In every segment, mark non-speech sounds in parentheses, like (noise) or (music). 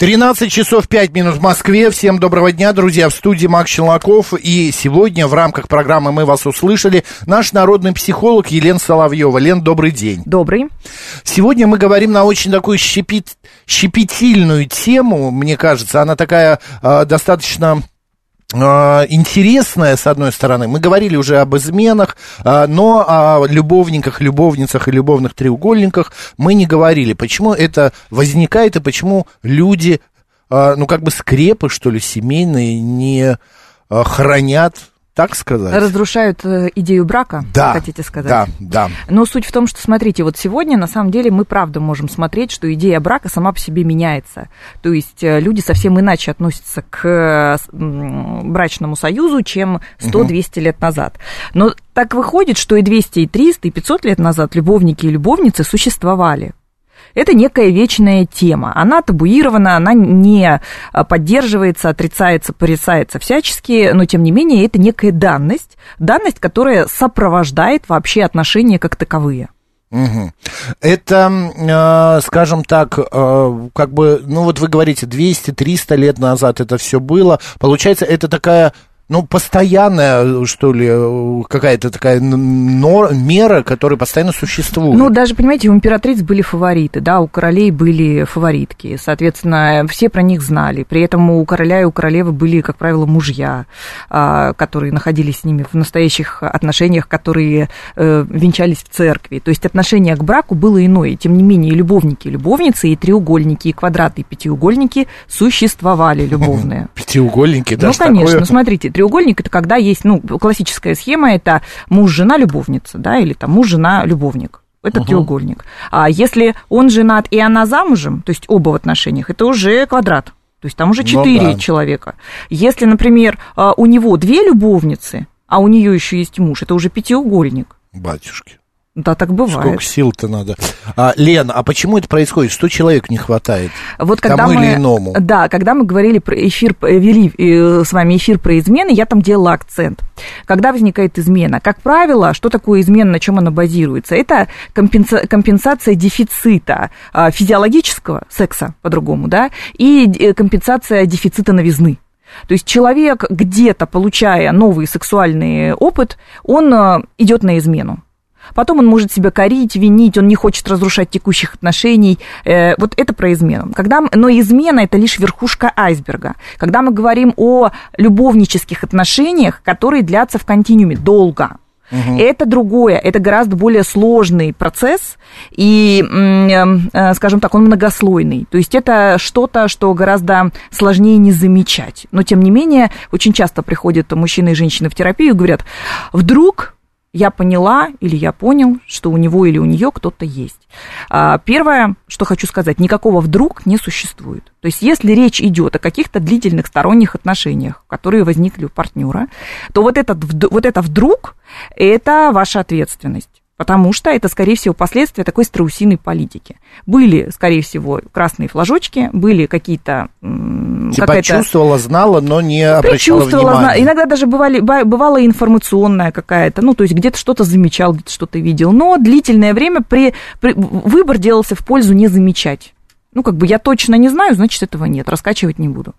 13 часов 5 минут в Москве. Всем доброго дня, друзья. В студии Макс Челноков. И сегодня в рамках программы «Мы вас услышали» наш народный психолог Елена Соловьева. Лен, добрый день. Добрый. Сегодня мы говорим на очень такую щепет... щепетильную тему, мне кажется. Она такая э, достаточно а, интересная, с одной стороны. Мы говорили уже об изменах, а, но о любовниках, любовницах и любовных треугольниках мы не говорили. Почему это возникает и почему люди, а, ну, как бы скрепы, что ли, семейные не хранят так сказать? Разрушают э, идею брака, да, хотите сказать? Да, да. Но суть в том, что, смотрите, вот сегодня, на самом деле, мы правда можем смотреть, что идея брака сама по себе меняется. То есть э, люди совсем иначе относятся к брачному союзу, чем 100-200 угу. лет назад. Но так выходит, что и 200, и 300, и 500 лет назад любовники и любовницы существовали это некая вечная тема. Она табуирована, она не а, поддерживается, отрицается, порицается всячески, но тем не менее это некая данность, данность, которая сопровождает вообще отношения как таковые. Угу. Это, э, скажем так, э, как бы, ну вот вы говорите, 200-300 лет назад это все было. Получается, это такая ну, постоянная, что ли, какая-то такая нор, мера, которая постоянно существует. Ну, даже, понимаете, у императриц были фавориты, да, у королей были фаворитки, соответственно, все про них знали. При этом у короля и у королевы были, как правило, мужья, а, которые находились с ними в настоящих отношениях, которые э, венчались в церкви. То есть отношение к браку было иное. Тем не менее, и любовники, и любовницы, и треугольники, и квадраты, и пятиугольники существовали любовные. (laughs) Пятиугольники, да? Ну, конечно, смотрите, треугольник это когда есть, ну, классическая схема, это муж, жена, любовница, да, или там муж, жена, любовник. Это угу. треугольник. А если он женат и она замужем, то есть оба в отношениях, это уже квадрат. То есть там уже ну четыре ну, да. человека. Если, например, а, у него две любовницы, а у нее еще есть муж, это уже пятиугольник. Батюшки. Да, так бывает. Сколько сил-то надо. А, Лен, а почему это происходит? Что человеку не хватает? Вот когда Тому мы, или иному? Да, когда мы говорили про эфир, вели э, с вами эфир про измены, я там делала акцент. Когда возникает измена? Как правило, что такое измена, на чем она базируется? Это компенса, компенсация дефицита а, физиологического секса, по-другому, да, и э, компенсация дефицита новизны. То есть человек где-то, получая новый сексуальный опыт, он э, идет на измену. Потом он может себя корить, винить, он не хочет разрушать текущих отношений. Э, вот это про измену. Когда, но измена – это лишь верхушка айсберга. Когда мы говорим о любовнических отношениях, которые длятся в континууме долго, Угу. Это другое, это гораздо более сложный процесс, и, э, скажем так, он многослойный. То есть это что-то, что гораздо сложнее не замечать. Но, тем не менее, очень часто приходят мужчины и женщины в терапию и говорят, вдруг я поняла или я понял, что у него или у нее кто-то есть. А, первое, что хочу сказать, никакого вдруг не существует. То есть, если речь идет о каких-то длительных сторонних отношениях, которые возникли у партнера, то вот, этот, вот это вдруг – это ваша ответственность потому что это, скорее всего, последствия такой страусиной политики. Были, скорее всего, красные флажочки, были какие-то... Типа чувствовала, знала, но не обращала внимания. Зна... Иногда даже бывали, бывала информационная какая-то, ну, то есть где-то что-то замечал, где-то что-то видел, но длительное время при, при, выбор делался в пользу не замечать. Ну, как бы я точно не знаю, значит, этого нет, раскачивать не буду.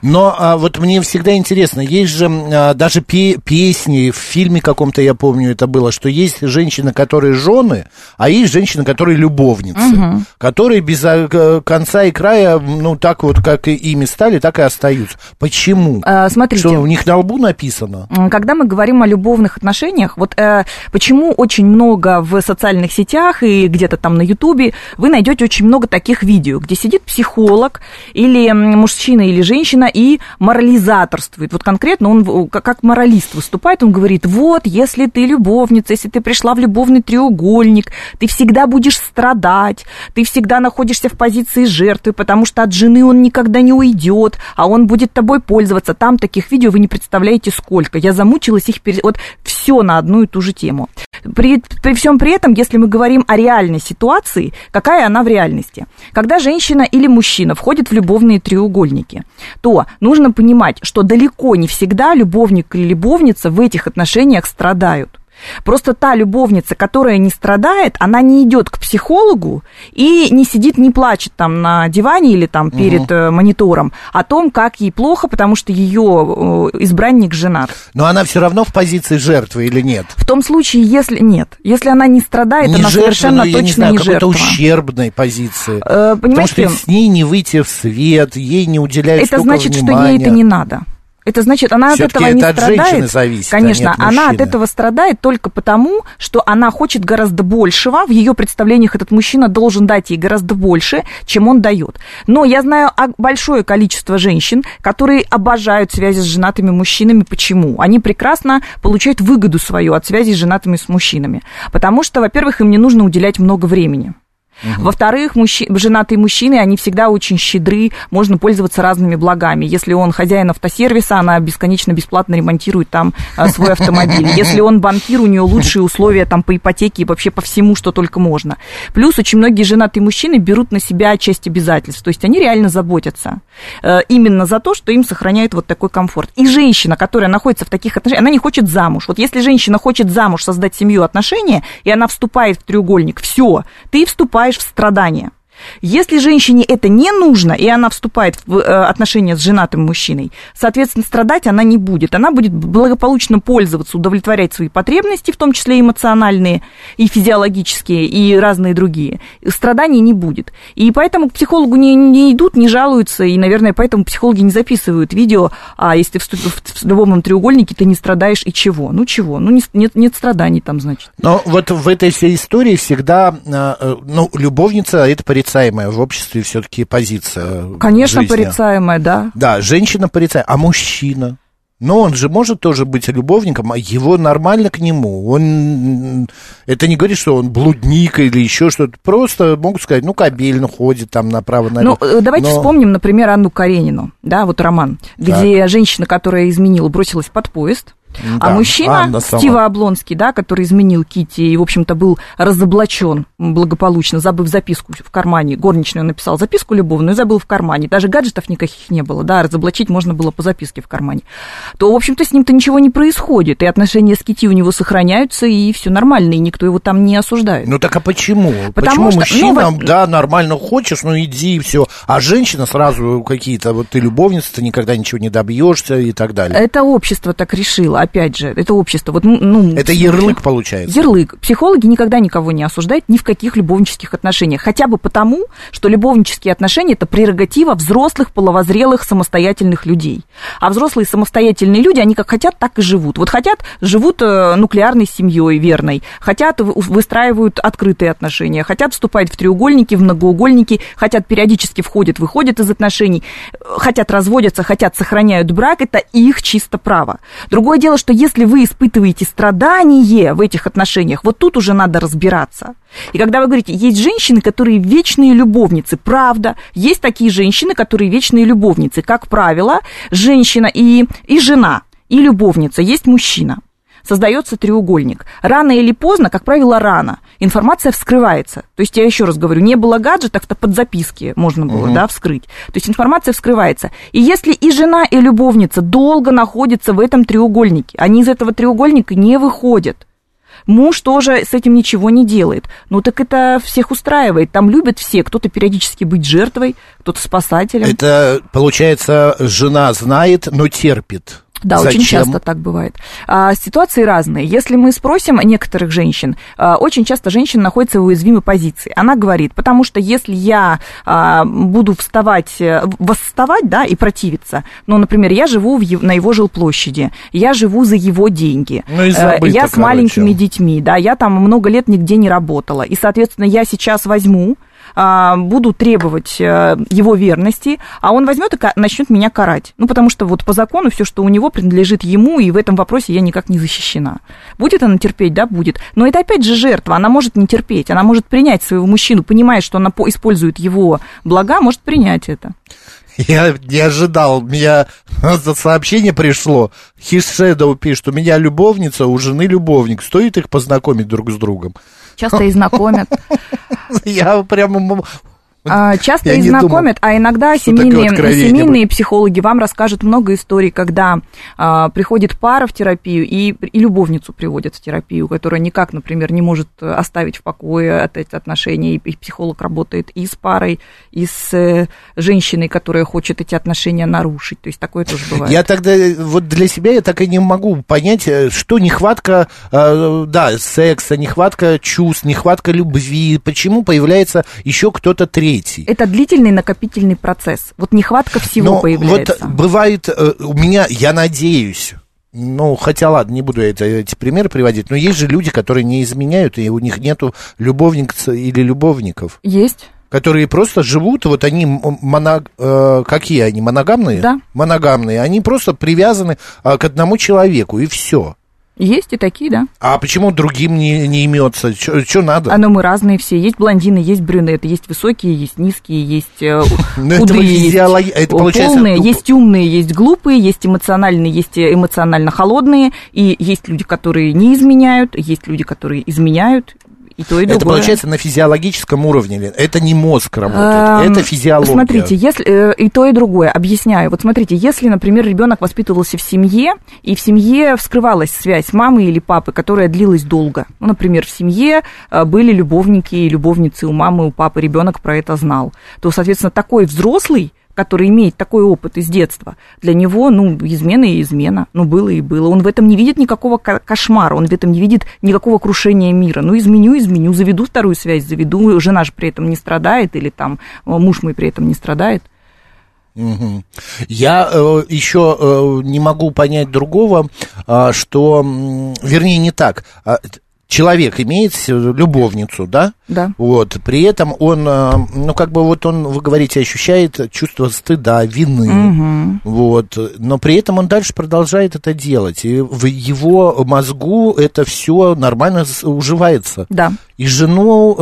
Но а, вот мне всегда интересно, есть же а, даже пе- песни в фильме каком-то, я помню, это было, что есть женщины, которые жены, а есть женщины, которые любовницы, угу. которые без а, конца и края, ну, так вот, как и ими стали, так и остаются. Почему? А, смотрите. Что у них на лбу написано? Когда мы говорим о любовных отношениях, вот э, почему очень много в социальных сетях и где-то там на Ютубе вы найдете очень много таких видео, где сидит психолог или мужчина или женщина и морализаторствует. Вот конкретно он как моралист выступает, он говорит, вот, если ты любовница, если ты пришла в любовный треугольник, ты всегда будешь страдать, ты всегда находишься в позиции жертвы, потому что от жены он никогда не уйдет, а он будет тобой пользоваться. Там таких видео вы не представляете сколько. Я замучилась их пере... Вот все на одну и ту же тему. При, при всем при этом, если мы говорим о реальной ситуации, какая она в реальности? Когда женщина или мужчина входит в любовные треугольники, то нужно понимать, что далеко не всегда любовник или любовница в этих отношениях страдают. Просто та любовница, которая не страдает, она не идет к психологу и не сидит, не плачет там на диване или там перед э, монитором о том, как ей плохо, потому что ее э, избранник женат. Но она все равно в позиции жертвы или нет? В том случае, если нет, если она не страдает, не она жертвы, совершенно но, точно не знаю, не жертва. ущербной позиции. Э, Потому что с ней не выйти в свет, ей не уделяют это значит, что внимания. ей это не надо. Это значит, она от Всё-таки этого не это от страдает. зависит, а не Конечно, от она от этого страдает только потому, что она хочет гораздо большего. В ее представлениях этот мужчина должен дать ей гораздо больше, чем он дает. Но я знаю большое количество женщин, которые обожают связи с женатыми мужчинами. Почему? Они прекрасно получают выгоду свою от связи с женатыми с мужчинами. Потому что, во-первых, им не нужно уделять много времени. Во-вторых, мужчи- женатые мужчины, они всегда очень щедры, можно пользоваться разными благами. Если он хозяин автосервиса, она бесконечно бесплатно ремонтирует там а, свой автомобиль. (laughs) Если он банкир, у нее лучшие условия там по ипотеке и вообще по всему, что только можно. Плюс очень многие женатые мужчины берут на себя часть обязательств, то есть они реально заботятся э, именно за то, что им сохраняет вот такой комфорт. И женщина, которая находится в таких отношениях, она не хочет замуж. Вот если женщина хочет замуж, создать семью, отношения, и она вступает в треугольник, все, ты вступаешь в страдания. Если женщине это не нужно, и она вступает в э, отношения с женатым мужчиной, соответственно, страдать она не будет. Она будет благополучно пользоваться, удовлетворять свои потребности, в том числе эмоциональные, и физиологические, и разные другие. Страданий не будет. И поэтому к психологу не, не идут, не жалуются, и, наверное, поэтому психологи не записывают видео, а если вступил в любовном треугольнике, ты не страдаешь, и чего? Ну, чего? Ну, не- нет, нет страданий там, значит. Но вот в этой всей истории всегда, э, э, ну, любовница это порицаемая в обществе все-таки позиция. Конечно, жизни. порицаемая, да. Да, женщина порицаемая, а мужчина? Но он же может тоже быть любовником, а его нормально к нему. Он это не говорит, что он блудник или еще что-то. Просто могут сказать, ну, кабельно ходит там направо-налево. Ну, э, давайте Но- вспомним, например, Анну Каренину, да, вот роман, где женщина, которая изменила, бросилась под поезд, а Да, мужчина, Анна сама. Стива Облонский, да, который изменил Кити и, в общем-то, был разоблачен благополучно, забыв записку в кармане. Горничную написал записку любовную и забыл в кармане. Даже гаджетов никаких не было, да, разоблачить можно было по записке в кармане. То, в общем-то, с ним-то ничего не происходит, и отношения с Кити у него сохраняются, и все нормально, и никто его там не осуждает. Ну так а почему? Потому почему что, мужчина, ну, да, нормально хочешь, ну иди и все. А женщина сразу какие-то, вот ты любовница, ты никогда ничего не добьешься и так далее. Это общество так решило, опять же, это общество. Вот, ну, Это ярлык получается. Ярлык. Психологи никогда никого не осуждают ни в каких любовнических отношениях. Хотя бы потому, что любовнические отношения – это прерогатива взрослых, половозрелых, самостоятельных людей. А взрослые самостоятельные люди, они как хотят, так и живут. Вот хотят, живут э, нуклеарной семьей верной. Хотят, вы- выстраивают открытые отношения. Хотят, вступают в треугольники, в многоугольники. Хотят, периодически входят, выходят из отношений. э, Хотят, разводятся, хотят, сохраняют брак. Это их чисто право. Другое дело, что если вы испытываете страдание в этих отношениях, вот тут уже надо разбираться. И когда вы говорите, есть женщины, которые вечные любовницы, правда, есть такие женщины, которые вечные любовницы. Как правило, женщина и, и жена, и любовница, есть мужчина. Создается треугольник. Рано или поздно, как правило, рано, информация вскрывается. То есть, я еще раз говорю, не было гаджетов, то под записки можно было да, вскрыть. То есть, информация вскрывается. И если и жена, и любовница долго находятся в этом треугольнике, они из этого треугольника не выходят, Муж тоже с этим ничего не делает. Ну так это всех устраивает. Там любят все. Кто-то периодически быть жертвой, кто-то спасателем. Это, получается, жена знает, но терпит. Да, очень Зачем? часто так бывает. А, ситуации разные. Если мы спросим некоторых женщин, а, очень часто женщина находится в уязвимой позиции. Она говорит, потому что если я а, буду вставать, э, восставать, да, и противиться, ну, например, я живу в на его жилплощади, я живу за его деньги, Ну, и э, забыто, я с короче. маленькими детьми, да, я там много лет нигде не работала, и, соответственно, я сейчас возьму буду требовать а, его верности, а он возьмет и начнет меня карать. Ну, потому что вот по закону все, что у него, принадлежит ему, и в этом вопросе я никак не защищена. Будет она терпеть? Да, будет. Но это опять же жертва, она может не терпеть, она может принять своего мужчину, понимает, что она по- использует его блага, может принять это. (laughs) Я не ожидал, у меня за сообщение пришло. His Shadow пишет, у меня любовница, у жены любовник. Стоит их познакомить друг с другом? Часто и знакомят. (laughs) Я прямо... А, Часто Я и не знакомят, а иногда семейные, семейные психологи вам расскажут много историй, когда а, приходит пара в терапию и, и любовницу приводят в терапию, которая никак, например, не может оставить в покое от эти отношения, и, психолог работает и с парой, и с э, женщиной, которая хочет эти отношения нарушить. То есть такое тоже бывает. Я тогда, э, вот для себя я так и не могу понять, э, что нехватка, да, секса, нехватка чувств, нехватка любви, почему появляется еще кто-то третий. Это длительный накопительный процесс. Вот нехватка всего Но появляется. вот бывает, э, у меня, я надеюсь, ну, хотя ладно, не буду это, эти примеры приводить, но есть же люди, которые не изменяют, и у них нету любовниц или любовников. Есть. которые просто живут, вот они моно- э, какие они, моногамные? Да. Моногамные, они просто привязаны а, к одному человеку, и все. Есть и такие, да. А почему другим не, не имется? Что надо? А но мы разные все. Есть блондины, есть брюнеты, есть высокие, есть низкие, есть э, (laughs) Ну, худые, есть получается полные, есть умные, есть глупые, есть эмоциональные, есть э, эмоционально холодные, и есть люди, которые не изменяют, есть люди, которые изменяют, и то, и другое. Это получается на физиологическом уровне. Это не мозг работает, Эм, это физиология. Смотрите, если э, и то, и другое, объясняю. Вот смотрите, если, например, ребенок воспитывался в семье, и в семье вскрывалась связь мамы или папы, которая длилась долго. Ну, например, в семье э, были любовники и любовницы у мамы, у папы, ребенок про это знал, то, соответственно, такой взрослый который имеет такой опыт из детства, для него, ну, измена и измена, ну, было и было. Он в этом не видит никакого ко- кошмара, он в этом не видит никакого крушения мира. Ну, изменю, изменю, заведу вторую связь, заведу, жена же при этом не страдает, или там э, муж мой при этом не страдает. Мгм. Я э, еще э, не могу понять другого, а, что, вернее, не так. Человек имеет любовницу, да? Да. Вот. При этом он, э, ну, как бы вот он, вы говорите, ощущает чувство стыда, вины. Мгм. Вот. Но при этом он дальше продолжает это делать. И в его мозгу это все нормально уживается. Да. И жену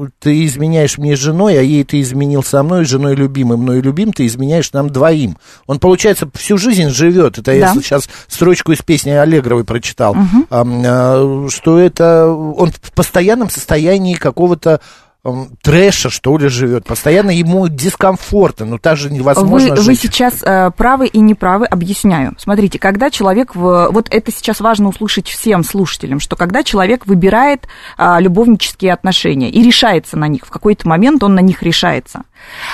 э, ты изменяешь мне женой, а ей ты изменил со мной, женой любимой, мной любим, ты изменяешь нам двоим. Он, получается, всю жизнь живет. Это я Да. сейчас строчку из песни Аллегровой прочитал. А, что это он в постоянном состоянии какого-то ам, трэша, что ли, живет. Постоянно ему дискомфортно, но так же невозможно Вы, вы жить. сейчас э, правы и неправы, объясняю. Смотрите, когда человек, в, вот это сейчас важно услышать всем слушателям, что когда человек выбирает а, любовнические отношения и решается на них, в какой-то момент он на них решается,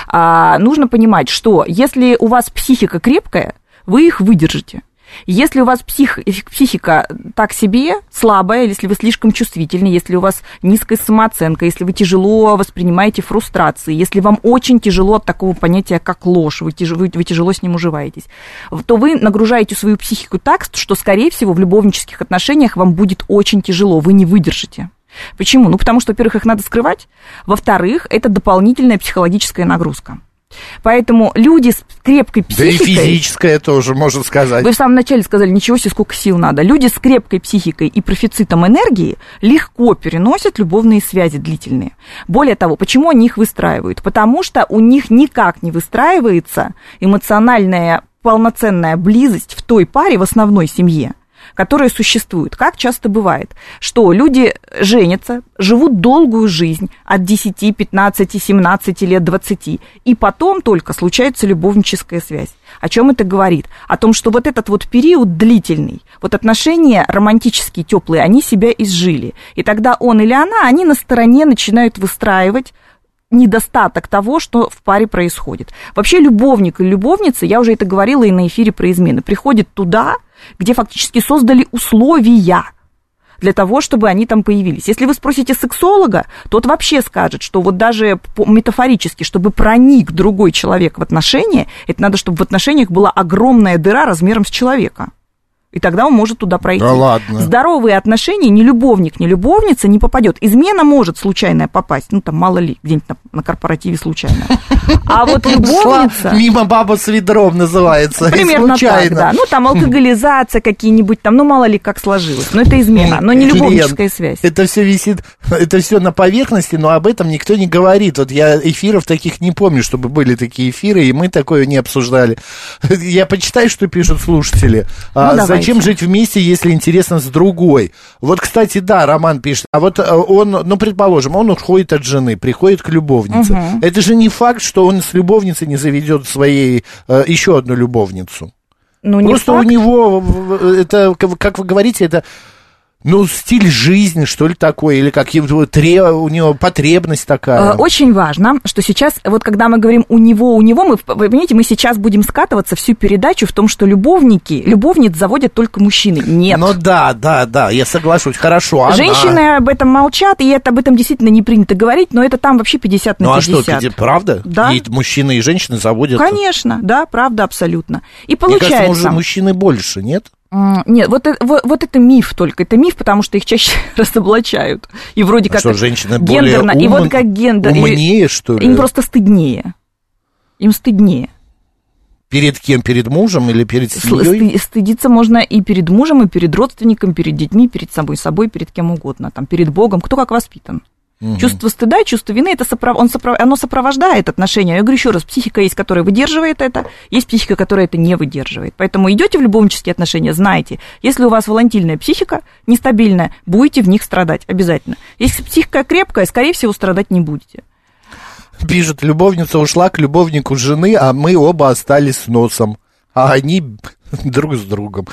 а, нужно понимать, что если у вас психика крепкая, вы их выдержите. Если у вас псих, психика так себе, слабая, если вы слишком чувствительны, если у вас низкая самооценка, если вы тяжело воспринимаете фрустрации, если вам очень тяжело от такого понятия, как ложь, вы, тяж- вы- тяжело с ним уживаетесь, то вы нагружаете свою психику так, что, скорее всего, в любовнических отношениях вам будет очень тяжело, вы не выдержите. Почему? Ну, потому что, во-первых, их надо скрывать, во-вторых, это дополнительная психологическая нагрузка. Поэтому люди с крепкой Да и психикой... физическое тоже, можно сказать. Вы в самом начале сказали, ничего себе, сколько сил надо. Люди с крепкой психикой и профицитом энергии легко переносят любовные связи длительные. Более того, почему они их выстраивают? Потому что у них никак не выстраивается эмоциональная полноценная близость в той паре, в основной семье, которая существует. Как часто бывает, что люди женятся, живут долгую жизнь от 10, 15, 17 лет, 20, и потом только случается любовническая связь. О чем это говорит? О том, что вот этот вот период длительный, вот отношения романтические, теплые, они себя изжили. И тогда он или она, они на стороне начинают выстраивать недостаток того, что в паре происходит. Вообще любовник и любовница, я уже это говорила и на эфире про измены, приходят туда, где фактически создали условия для того, чтобы они там появились. Если вы спросите сексолога, тот вообще скажет, что вот даже метафорически, чтобы проник другой человек в отношения, это надо, чтобы в отношениях была огромная дыра размером с человека. И тогда он может туда пройти. Да ладно. Здоровые отношения ни любовник, ни любовница не попадет. Измена может случайная попасть. Ну, там, мало ли, где-нибудь на, на корпоративе случайно. А вот (laughs) любовница... Мимо баба с ведром называется. Примерно так, да. Ну, там алкоголизация какие-нибудь, там, ну, мало ли как сложилось. Но это измена, но не любовническая связь. Это все висит, это все на поверхности, но об этом никто не говорит. Вот я эфиров таких не помню, чтобы были такие эфиры, и мы такое не обсуждали. (laughs) Я почитаю, что пишут слушатели. А, Ну, давайте. Зачем жить вместе, если интересно с другой? Вот, кстати, да, Роман пишет. А вот э, он, ну, предположим, он уходит от жены, приходит к любовнице. Это же не факт, что он с любовницей не заведет своей э, еще одну любовницу. Ну, не Просто факт. у него, это, как вы говорите, это, ну, стиль жизни, что ли, такой, или как его тре- у него потребность такая. Э, Очень важно, что сейчас, вот когда мы говорим у него, у него, мы, вы понимаете, мы сейчас будем скатываться всю передачу в том, что любовники, любовниц заводят только мужчины. Нет. Ну да, да, да, я соглашусь, хорошо. она- Женщины об этом молчат, и это об этом действительно не принято говорить, но это там вообще 50 на Ну а 50. что, ты- правда? Да. И мужчины и женщины заводят... Конечно, да, правда, абсолютно. И Мне кажется, получается... уже мужчины больше, нет? Нет, вот, э- вот, вот это миф только. Это миф, потому что их чаще (laughs) разоблачают. И вроде А как что, женщины более гендерно. и вот как гендер. умнее, что ли? Им просто стыднее. Им стыднее. Перед кем? Перед мужем или перед семьей? сты- Стыдиться можно и перед мужем, и перед родственником, перед детьми, перед собой собой, перед кем угодно, там, перед Богом, кто как воспитан. Чувство стыда, чувство вины, это соправ- он соправ- оно сопровождает отношения. Я говорю еще раз, психика есть, которая выдерживает это, есть психика, которая это не выдерживает. Поэтому идете в любовнические отношения, знаете, если у вас волатильная психика, нестабильная, будете в них страдать обязательно. Если психика крепкая, скорее всего, страдать не будете. Пишет, любовница ушла к любовнику жены, а мы оба остались с носом. А они друг с другом.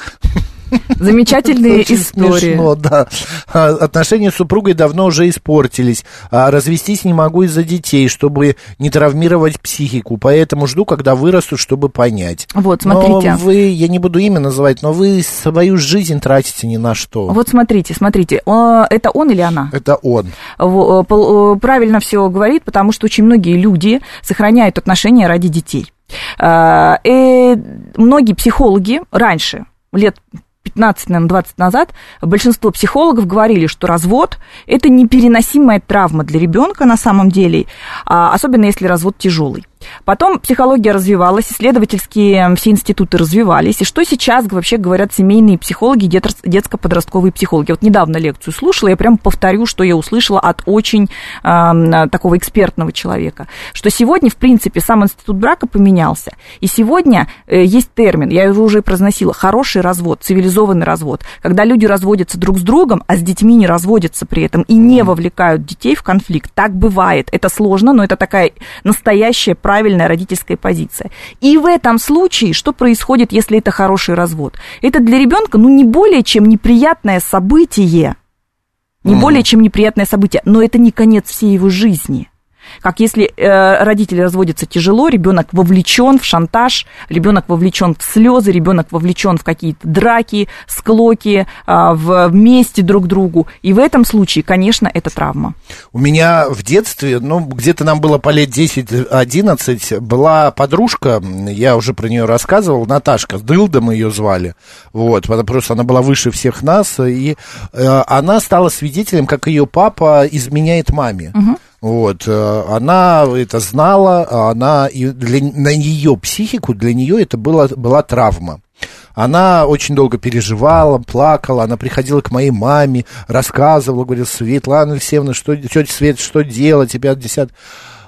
Замечательные Очень истории. смешно, да. А, Отношения с супругой давно уже испортились. А развестись не могу из-за детей, чтобы не травмировать психику. Поэтому жду, когда вырасту, чтобы понять. Вот, смотрите. Но вы, я не буду имя называть, но вы свою жизнь тратите ни на что. Вот смотрите, смотрите, э, это он или она? Это он. Э, э, правильно все говорит, потому что очень многие люди сохраняют отношения ради детей. Э, э, Многие психологи раньше, лет 15, наверное, 20 назад, большинство психологов говорили, что развод – это непереносимая травма для ребенка на самом деле, а, особенно если развод тяжелый. Потом психология развивалась, исследовательские все институты развивались. И что сейчас вообще говорят семейные психологи, детско-подростковые психологи? Вот недавно лекцию слушала, я прям повторю, что я услышала от очень эм, такого экспертного человека. Что сегодня, в принципе, сам институт брака поменялся. И сегодня э, есть термин, я его уже произносила, хороший развод, цивилизованный развод. Когда люди разводятся друг с другом, а с детьми не разводятся при этом и не вовлекают детей в конфликт. Так бывает. Это сложно, но это такая настоящая правильная родительская позиция. И в этом случае, что происходит, если это хороший развод? Это для ребенка, ну, не более чем неприятное событие. Не более чем неприятное событие, но это не конец всей его жизни. Как если э, родители разводятся тяжело, ребенок вовлечен в шантаж, ребенок вовлечен в слезы, ребенок вовлечен в какие-то драки, склоки, а, в вместе друг другу. И в этом случае, конечно, это травма. У меня в детстве, ну, где-то нам было по лет 10-11, была подружка, я уже про нее рассказывал, Наташка, с Дылдом ее звали, вот, потому- просто она была выше всех нас, и э, она стала свидетелем, как ее папа изменяет маме. Вот, э, она это знала, а она, и для, на ее психику, для нее это было, была травма. Она очень долго переживала, плакала, она приходила к моей маме, рассказывала, говорила, Светлана Алексеевна, что, тетя Свет, что делать, тебя десят...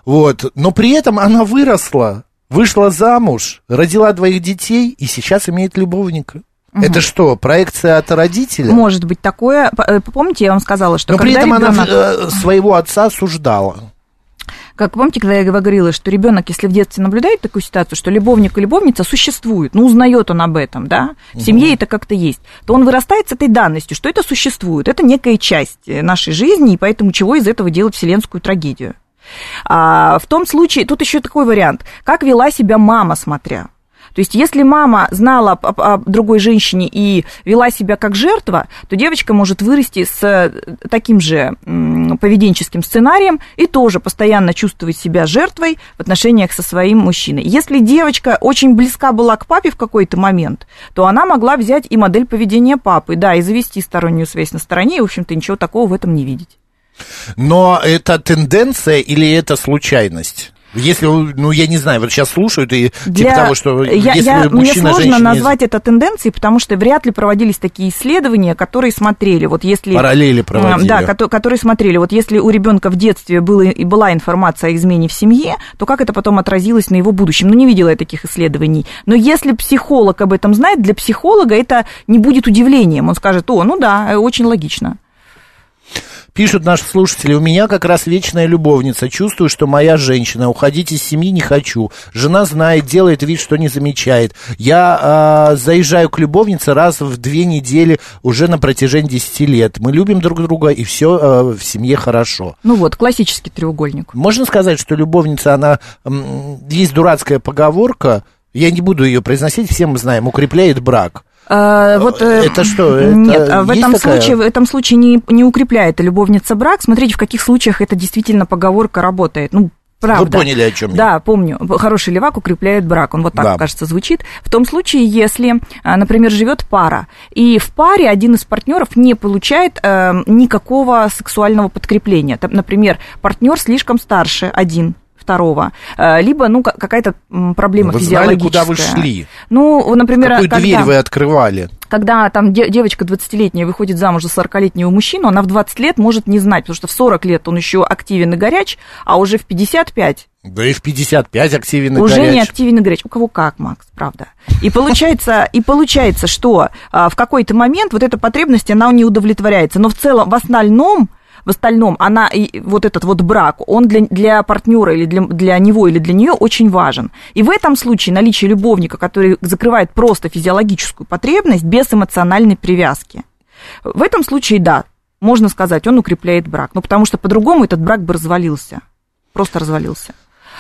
Вот, но при этом она выросла, вышла замуж, родила двоих детей и сейчас имеет любовника. Это что, проекция от родителя? Может быть такое. Э, Помните, я вам сказала, что но при этом она ребенок... э, своего отца осуждала. Как помните, когда я говорила, что ребенок, если в детстве наблюдает такую ситуацию, что любовник и любовница существуют, ну, узнает он об этом, да, в семье это как-то есть, то он вырастает с этой данностью, что это существует, это некая часть э, нашей жизни, и поэтому чего из этого делать вселенскую трагедию. А, в том случае, тут еще такой вариант, как вела себя мама, смотря. То есть, если мама знала об, об другой женщине и вела себя как жертва, то девочка может вырасти с э, таким же поведенческим сценарием и тоже постоянно чувствовать себя жертвой в отношениях со своим мужчиной. Если девочка очень близка была к папе в какой-то момент, то она могла взять и модель поведения папы, да, и завести стороннюю связь на стороне, и, в общем-то, ничего такого в этом не видеть. Но это тенденция или это случайность? Если, ну, я не знаю, вот сейчас слушают и Для... типа того, что я, если я, мне мужчина, сложно женщина... назвать это тенденцией, потому что вряд ли проводились такие исследования, которые смотрели, вот если... Параллели проводили. Да, которые, которые смотрели, вот если у ребенка в детстве было, и была информация о измене в семье, то как это потом отразилось на его будущем? Ну, не видела я таких исследований. Но если психолог об этом знает, для психолога это не будет удивлением. Он скажет, о, ну да, очень логично. Пишут наши слушатели, у меня как раз вечная любовница. Чувствую, что моя женщина. Уходить из семьи не хочу. Жена знает, делает вид, что не замечает. Я э, заезжаю к любовнице раз в две недели уже на протяжении 10 лет. Мы любим друг друга, и все э, в семье хорошо. Ну вот, классический треугольник. Можно сказать, что любовница, она... М, есть дурацкая поговорка, я не буду ее произносить, все мы знаем, укрепляет брак. А, вот, э, Это что, это нет, а в этом такая? случае, в этом случае не, не укрепляет любовница брак. Смотрите, в каких случаях это действительно поговорка работает. Ну, Правда. Вы поняли, о чем я? Да, помню. Хороший левак укрепляет брак. Он вот так, Да. кажется, звучит. В том случае, если, а, например, живет пара, и в паре один из партнеров не получает э, никакого сексуального подкрепления. Там, например, партнер слишком старше один второго, э, либо, ну, ка- какая-то проблема Вы знали, физиологическая. куда вы шли? Ну, например, Какую когда дверь вы открывали? когда там де- девочка 20-летняя выходит замуж за 40-летнего мужчину, она в 20 лет может не знать, потому что в 40 лет он еще активен и горяч, а уже в 55 Да и в 55 активен и уже горяч. не активен и горяч. У кого как, Макс, правда. И получается, и получается, что а, в какой-то момент вот эта потребность, она не удовлетворяется. Но в целом, в остальном, в остальном, она, и вот этот вот брак, он для, для партнера или для, для него или для нее очень важен. И в этом случае наличие любовника, который закрывает просто физиологическую потребность без эмоциональной привязки. В этом случае, да, можно сказать, он укрепляет брак. Ну, потому что по-другому этот брак бы развалился. Просто развалился.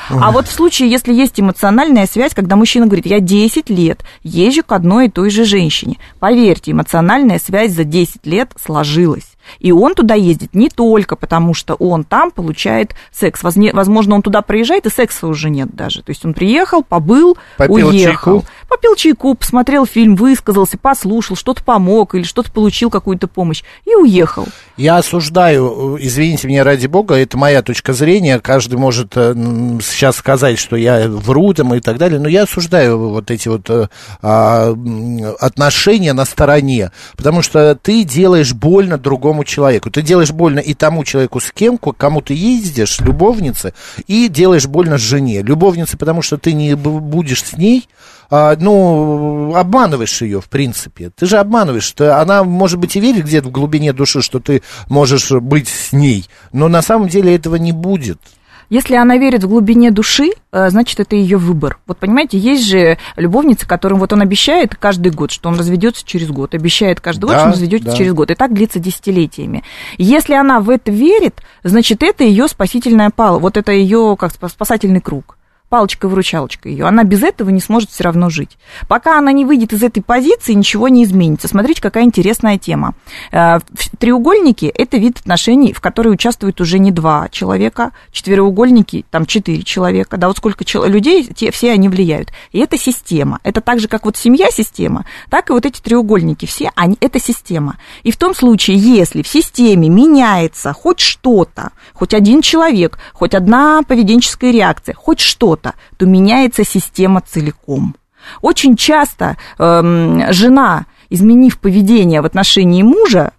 А вот в случае, если есть эмоциональная связь, когда мужчина говорит, я 10 лет езжу к одной и той же женщине, поверьте, эмоциональная связь за 10 лет сложилась. И он туда ездит не только потому, что он там получает секс. Возможно, он туда приезжает, и секса уже нет даже. То есть он приехал, побыл, Попил уехал. чайку. Попил чайку, посмотрел фильм, высказался, послушал, что-то помог или что-то получил, какую-то помощь, и уехал. Я осуждаю, извините меня ради бога, это моя точка зрения, каждый может э, сейчас сказать, что я вру там и так далее, но я осуждаю вот эти вот э, а, отношения на стороне, потому что ты делаешь больно другому человеку, ты делаешь больно и тому человеку, с кем, кому ты ездишь, любовнице, и делаешь больно жене. Любовнице, потому что ты не будешь с ней, а, ну, обманываешь ее, в принципе. Ты же обманываешь. Ты- Она, может быть, и верит где-то в глубине души, что ты можешь быть с ней, но на самом деле этого не будет. Если она верит в глубине души, э, значит, это ее выбор. Вот понимаете, есть же любовницы, которым вот он обещает каждый год, что он разведется через год, обещает каждый год, Да, что он разведется да. через год. И так длится десятилетиями. Если она в это верит, значит, это ее спасительная пала, вот это ее как спа- спасательный круг. Палочка-выручалочка ее. Она без этого не сможет все равно жить. Пока она не выйдет из этой позиции, ничего не изменится. Смотрите, какая интересная тема. Э, Треугольники – это вид отношений, в которые участвуют уже не два человека. Четвероугольники – там четыре человека. Да, вот сколько людей, те, все они влияют. И это система. Это так же, как вот семья – система, так и вот эти треугольники. Все они – это система. И в том случае, если в системе меняется хоть что-то, хоть один человек, хоть одна поведенческая реакция, хоть что-то, то меняется система целиком. Очень часто эм, жена, изменив поведение в отношении мужа,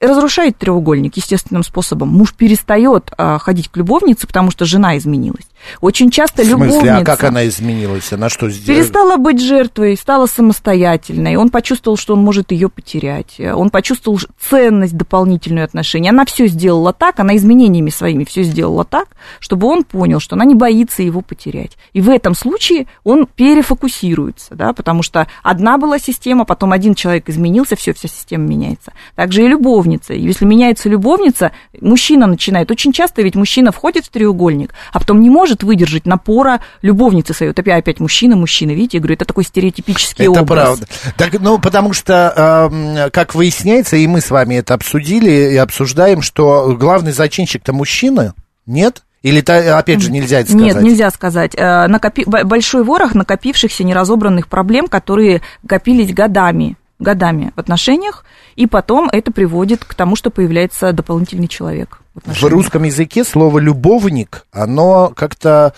разрушает треугольник естественным способом. Муж перестает э, ходить к любовнице, потому что жена изменилась. Очень часто В смысле, любовница а как она изменилась? Она что сделала? перестала быть жертвой, стала самостоятельной. Он почувствовал, что он может ее потерять. Он почувствовал ценность дополнительную отношений. Она все сделала так, она изменениями своими все сделала так, чтобы он понял, что она не боится его потерять. И в этом случае он перефокусируется, да, потому что одна была система, потом один человек изменился, все, вся система меняется. Также и любовница. любовница. Если меняется любовница, мужчина начинает. Очень часто ведь мужчина входит в треугольник, а потом не может выдержать напора любовницы своей. Вот опять, опять мужчина, мужчина. Видите, я говорю, это такой стереотипический это образ. правда. Так, ну, потому что, э, как выясняется, и мы с вами это обсудили и обсуждаем, что главный зачинщик-то мужчина, нет? Или, опять же, нельзя это сказать? Нет, нельзя сказать. Э, Накопи... Большой ворох накопившихся неразобранных проблем, которые копились годами годами в отношениях, и потом это приводит к тому, что появляется дополнительный человек. В, русском языке слово «любовник», оно как-то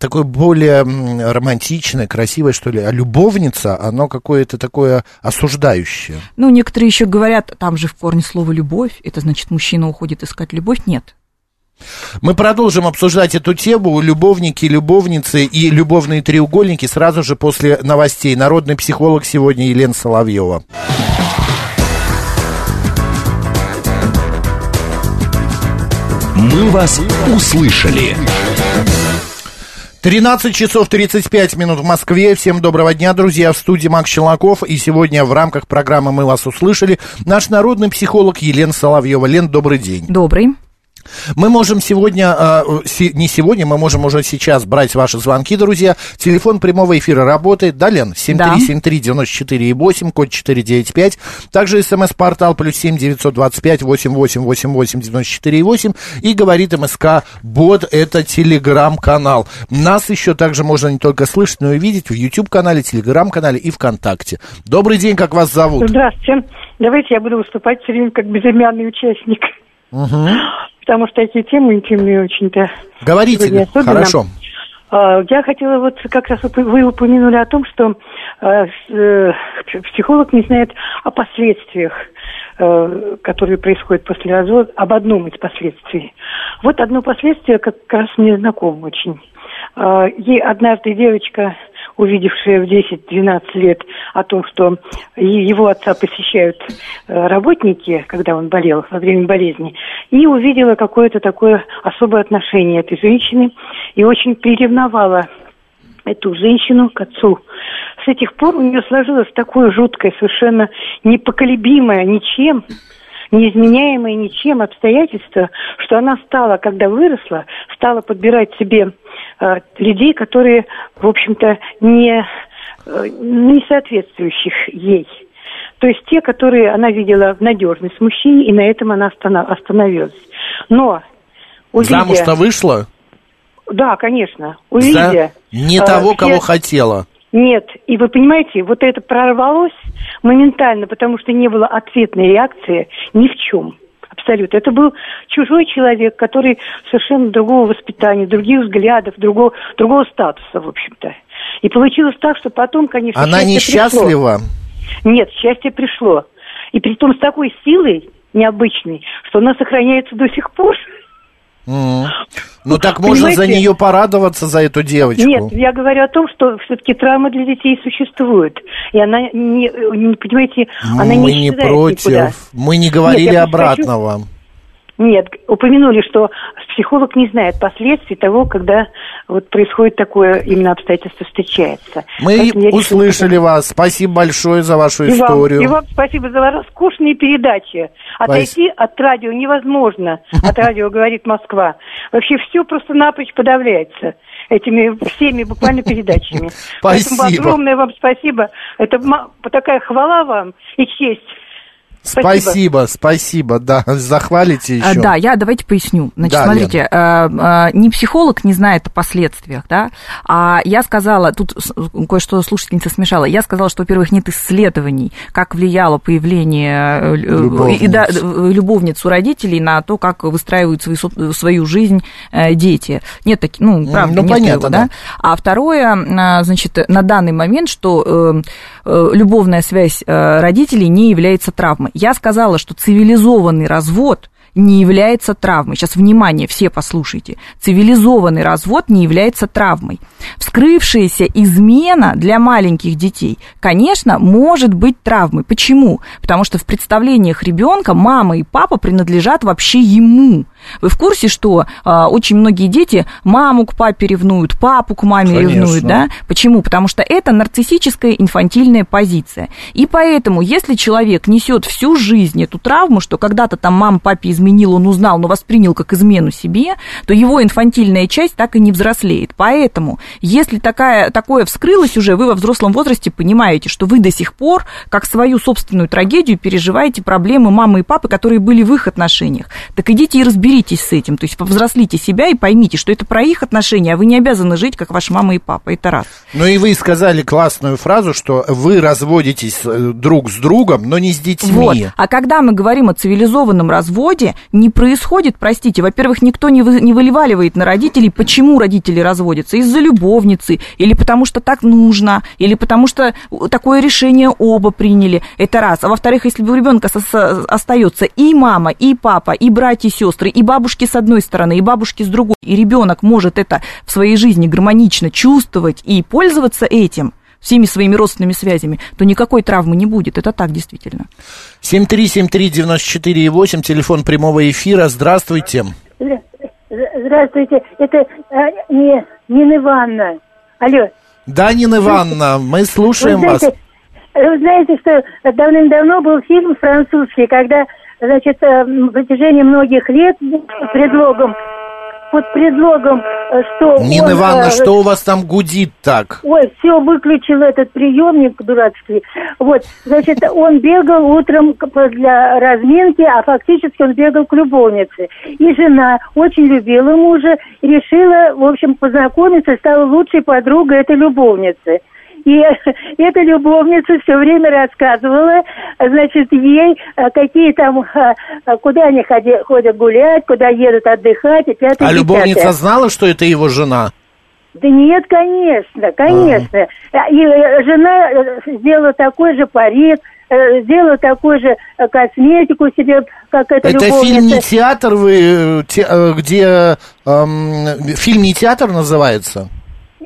такое более романтичное, красивое, что ли. А любовница, оно какое-то такое осуждающее. Ну, некоторые еще говорят, там же в корне слово «любовь», это значит, мужчина уходит искать любовь. Нет. Мы продолжим обсуждать эту тему. Любовники, любовницы и любовные треугольники сразу же после новостей. Народный психолог сегодня Елена Соловьева. «Мы вас услышали». 13 часов 35 минут в Москве. Всем доброго дня, друзья. В студии Макс Челноков. И сегодня в рамках программы «Мы вас услышали» наш народный психолог Елена Соловьева. Лен, добрый день. Добрый. Мы можем сегодня, э, се- не сегодня, мы можем уже сейчас брать ваши звонки, друзья. Телефон прямого эфира работает. Да, Лен? 7373948, код 495. Также смс-портал плюс 7 925 8888 94,8. И говорит МСК Бот, это телеграм-канал. Нас еще также можно не только слышать, но и видеть в YouTube-канале, телеграм-канале и ВКонтакте. Добрый день, как вас зовут? Здравствуйте. Давайте я буду выступать все время как безымянный участник. Потому что эти темы интимные очень-то. Говорите, хорошо. А, Я хотела вот как раз вы упомянули о том, что с- э, психолог не знает о последствиях, э, которые происходят после развода, об одном из последствий. Вот одно последствие как раз мне знакомо очень. А, Ей однажды девочка, увидевшая в 10-12 лет о том, что его отца посещают э, работники, когда он болел во время болезни, и увидела какое-то такое особое отношение этой женщины и очень приревновала эту женщину к отцу. С этих пор у нее сложилось такое жуткое, совершенно непоколебимое ничем, неизменяемое ничем обстоятельство, что она стала, когда выросла, стала подбирать себе э, людей, которые, в общем-то, не, э, не соответствующих ей. То есть те, которые она видела в надежность мужчине, и на этом она останов- остановилась. Но увидя... Замуж-то вышла? Да, конечно. Увидя... За не э, того, все- кого хотела. Нет, и вы понимаете, вот это прорвалось моментально, потому что не было ответной реакции ни в чем. Абсолютно. Это был чужой человек, который совершенно другого воспитания, других взглядов, другого, другого статуса, в общем-то. И получилось так, что потом, конечно, Она несчастлива? пришло. Нет, счастье пришло. И при том с такой силой необычной, что она сохраняется до сих пор. М. Ну так можно за нее порадоваться, за эту девочку. Нет, я говорю о том, что все-таки травма для детей существует. И она не, не понимаете, она Мы не не против. никуда. Мы не говорили Нет, просто хочу- обратного. Нет, упомянули, что психолог не знает последствий того, когда вот происходит такое именно обстоятельство встречается. Мы Поэтому я решила услышали вас. Спасибо большое за вашу И вам, историю. и вам спасибо за ваши скучные передачи. Отойти от радио невозможно. От радио говорит Москва. Вообще все просто-напрочь подавляется этими всеми буквально передачами. (laughs) Поэтому Спасибо. огромное вам спасибо. Это такая хвала вам и честь. Спасибо, спасибо, да, (laughs) захвалите А, еще. Да, я давайте поясню. Значит, Да, смотрите, э, э, не психолог не знает о последствиях, да, а я сказала, тут кое-что слушательница смешала, я сказала, что, во-первых, нет исследований, как влияло появление э, лю- и, да, Любовниц. любовниц у родителей на то, как выстраивают свою, свою жизнь дети. Нет таких, ну, М, правда, ну, нет понятно, его, да. да. А второе, значит, на данный момент, что любовная связь родителей не является травмой. Я сказала, что цивилизованный развод не является травмой. Сейчас, внимание, все послушайте. Цивилизованный развод не является травмой. Вскрывшаяся измена для маленьких детей, конечно, может быть травмой. Почему? Потому что в представлениях ребенка мама и папа принадлежат вообще ему. Вы в курсе, что а, очень многие дети маму к папе ревнуют, папу к маме Конечно. ревнуют, да? Почему? Потому что это нарциссическая инфантильная позиция. И поэтому, если человек несет всю жизнь эту травму, что когда-то там мама папе изменил, он узнал, но воспринял как измену себе, то его инфантильная часть так и не взрослеет. Поэтому, если такая, такое вскрылось уже, вы во взрослом возрасте понимаете, что вы до сих пор, как свою собственную трагедию, переживаете проблемы мамы и папы, которые были в их отношениях. Так идите и разберитесь с этим. То есть повзрослите себя и поймите, что это про их отношения, а вы не обязаны жить, как ваша мама и папа. Это раз. Ну и вы сказали классную фразу, что вы разводитесь э, друг с другом, но не с детьми. Вот. А когда мы говорим о цивилизованном разводе, не происходит, простите, во-первых, никто не, вы, не выливаливает на родителей, почему родители разводятся. Из-за любовницы, или потому что так нужно, или потому что такое решение оба приняли. Это раз. А во-вторых, если у ребенка остается и мама, и папа, и братья, и сестры, и бабушки с одной стороны, и бабушки с другой, и ребенок может это в своей жизни гармонично чувствовать и пользоваться этим, всеми своими родственными связями, то никакой травмы не будет. Это так действительно. 7373948, телефон прямого эфира. Здравствуйте. Здравствуйте. Это а, не, Нина Ивановна. Алло. Да, Нина Ивановна, мы слушаем вы знаете, вас. Вы знаете, что давным-давно был фильм французский, когда, значит, э, на протяжении многих лет предлогом под предлогом, э, что... Нина он, Ивановна, э, что у вас там гудит так? Ой, все, выключил этот приемник дурацкий. Вот, значит, он бегал утром для разминки, а фактически он бегал к любовнице. И жена очень любила мужа решила, в общем, познакомиться, стала лучшей подругой этой любовницы. И эта любовница все время рассказывала, значит, ей, э, какие там, э, куда они ходят гулять, куда едут отдыхать, и пятое, А и любовница знала, что это его жена? Да нет, конечно, конечно. И э, жена сделала такой же парик, сделала такую же косметику себе, как Это любовница. фильм не театр, вы, те- где эм, фильм не театр называется?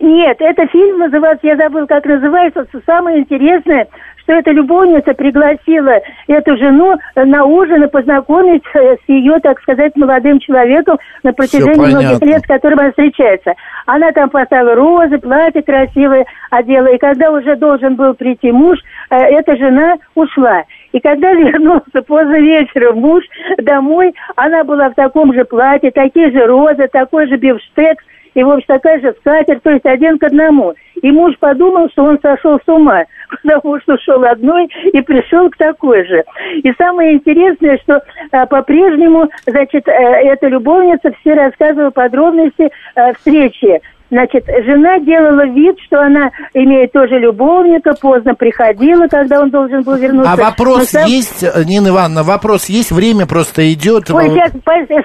Нет, это фильм называется, я забыл, как называется. Самое интересное, что эта любовница пригласила эту жену на ужин и познакомить э, с ее, так сказать, молодым человеком на протяжении многих лет, с которым она встречается. Она там поставила розы, платье красивое одела, и когда уже должен был прийти муж, э, эта жена ушла. И когда (laughs) вернулся поздно вечером муж домой, она была в таком же платье, такие же розы, такой же бифштекс, и, в общем, такая же скатерть, то есть один к одному. И муж подумал, что он сошел с ума, (laughs) потому что шел одной и пришел к такой же. И самое интересное, что а, по-прежнему, значит, э, эта любовница все рассказывала подробности э, встречи. Значит, жена делала вид, что она имеет тоже любовника, поздно приходила, когда он должен был вернуться. А вопрос Но сам- есть, Нина Ивановна, вопрос есть, время просто идет. Ой, сейчас,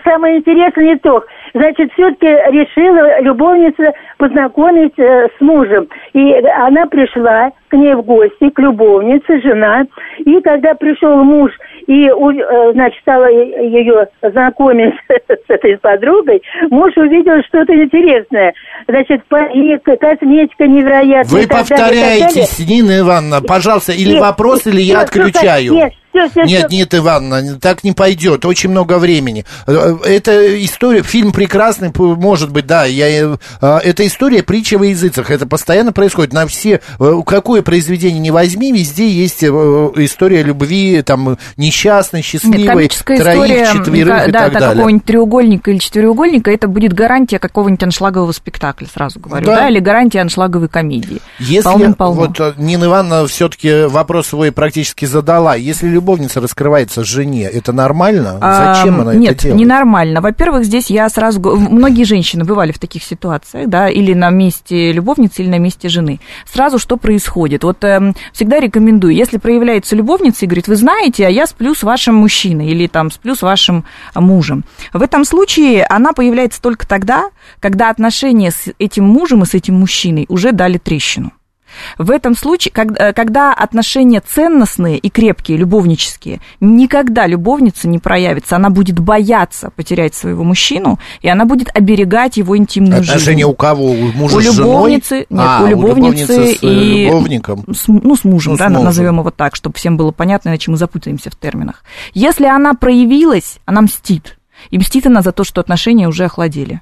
самое интересное итог. Значит, все-таки решила любовница познакомить э, с мужем. И она пришла к ней в гости, к любовнице, жена. И когда пришел муж и, э, значит, стала ее знакомить (laughs) с этой подругой, муж увидел что-то интересное. Значит, косметика невероятная. Вы повторяетесь, Нина Ивановна, пожалуйста, или Нет, вопрос, или я отключаю. нет, всё, всё, Нет, всё. нет, Ивановна, так не пойдет, очень много времени. Э, Это история, фильм прекрасный, может быть, да, я, э, э, это история притча во языцах, это постоянно происходит, на все, э, какое произведение не возьми, везде есть история любви, там, несчастной, Нет, счастливой, комическая троих, история, четверых ка- и да, так да, далее. какого-нибудь треугольника или четырехугольника, это будет гарантия какого-нибудь аншлагового спектакля, сразу говорю, Да. да, или гарантия аншлаговой комедии. Если Полным-полно. вот Нина Ивановна все-таки вопрос свой практически задала, если любовница раскрывается жене, это нормально? Зачем А, она Нет, это делает? ненормально. Во-первых, здесь я сразу... Многие женщины бывали в таких ситуациях, да, или на месте любовницы, или на месте жены. Сразу что происходит? Вот эм, всегда рекомендую, если проявляется любовница и говорит, вы знаете, а я сплю с вашим мужчиной, или там сплю с вашим мужем. В этом случае она появляется только тогда, когда отношения с этим мужем и с этим мужчиной уже дали трещину. В этом случае, э, когда отношения ценностные и крепкие, любовнические, никогда любовница не проявится. Она будет бояться потерять своего мужчину, и она будет оберегать его интимную Отношения жизнь. у кого? У мужа у с женой? любовницы, нет, А, у любовницы, с э, и любовником. с, ну, с мужем, Ну, с да, мужем. назовем его так, чтобы всем было понятно, иначе мы запутаемся в терминах. Если она проявилась, она мстит. И мстит она за то, что отношения уже охладели.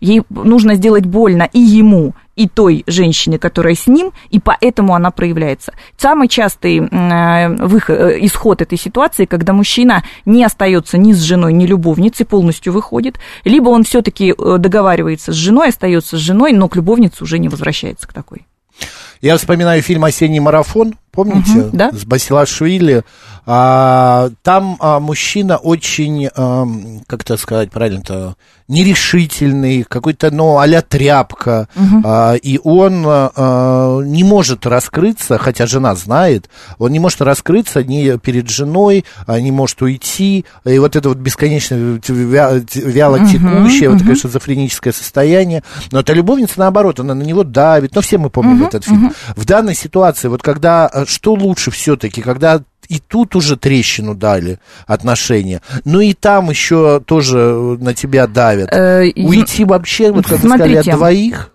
Ей нужно сделать больно и ему, и той женщине, которая с ним, и поэтому она проявляется. Самый частый э, выход, э, исход этой ситуации, когда мужчина не остается ни с женой, ни любовницей, полностью выходит, либо он все-таки э, договаривается с женой, остается с женой, но к любовнице уже не возвращается к такой. Я вспоминаю фильм «Осенний марафон», помните? Угу, да. С Басилашвили. А, там а, мужчина очень, а, как это сказать правильно-то, нерешительный, какой-то, ну, а тряпка. Угу. А, и он а, не может раскрыться, хотя жена знает, он не может раскрыться ни перед женой, а, не может уйти. И вот это вот бесконечно вяло текущее, угу, вот такое шизофреническое состояние. Но эта любовница, наоборот, она на него давит. Ну, все мы помним угу, этот фильм. Угу. В данной ситуации, вот когда, что лучше все-таки, когда и тут уже трещину дали отношения. Ну и там еще тоже на тебя давят. Э, Уйти вообще, вот как вы сказали, от двоих?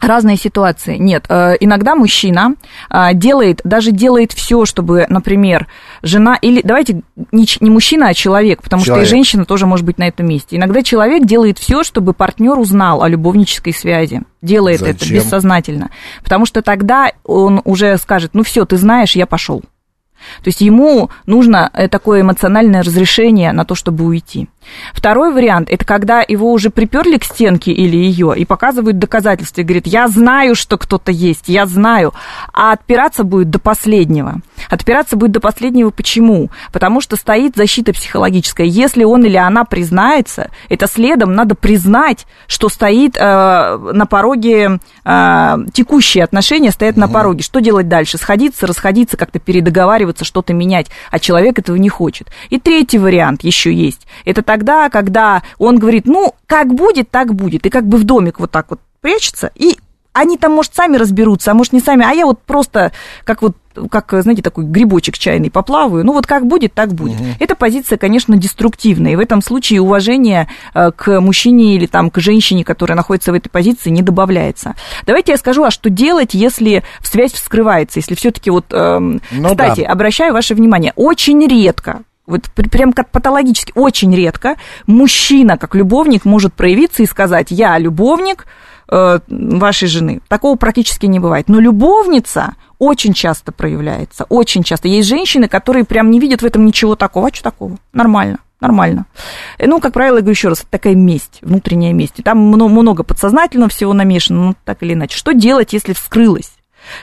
Разные ситуации. Нет, э, иногда мужчина э, делает, даже делает все, чтобы, например, жена или давайте не, не мужчина, а человек, потому человек. что и женщина тоже может быть на этом месте. Иногда человек делает все, чтобы партнер узнал о любовнической связи. Делает Зачем? это бессознательно. Потому что тогда он уже скажет, ну все, ты знаешь, я пошел. То есть ему нужно э, такое эмоциональное разрешение на то, чтобы уйти. Второй вариант – это когда его уже приперли к стенке или ее и показывают доказательства и говорит, я знаю, что кто-то есть, я знаю, а отпираться будет до последнего. Отпираться будет до последнего почему? Потому что стоит защита психологическая. Если он или она признается, это следом надо признать, что стоит э, на пороге, э, текущие отношения стоят угу. на пороге. Что делать дальше? Сходиться, расходиться, как-то передоговариваться, что-то менять, а человек этого не хочет. И третий вариант еще есть. Это тогда, когда он говорит, ну, как будет, так будет. И как бы в домик вот так вот прячется, и они там, может, сами разберутся, а может, не сами, а я вот просто, как вот как, знаете, такой грибочек чайный поплаваю. Ну, вот как будет, так будет. Угу. Эта позиция, конечно, деструктивная. И в этом случае уважение э, к мужчине или там, к женщине, которая находится в этой позиции, не добавляется. Давайте я скажу, а что делать, если связь вскрывается, если все-таки вот... Эм, ну, кстати, да. обращаю ваше внимание, очень редко вот прям как патологически, очень редко мужчина, как любовник, может проявиться и сказать, я любовник вашей жены. Такого практически не бывает. Но любовница очень часто проявляется, очень часто. Есть женщины, которые прям не видят в этом ничего такого. А что такого? Нормально. Нормально. Ну, как правило, я говорю еще раз, такая месть, внутренняя месть. Там много подсознательного всего намешано, ну, так или иначе. Что делать, если вскрылось?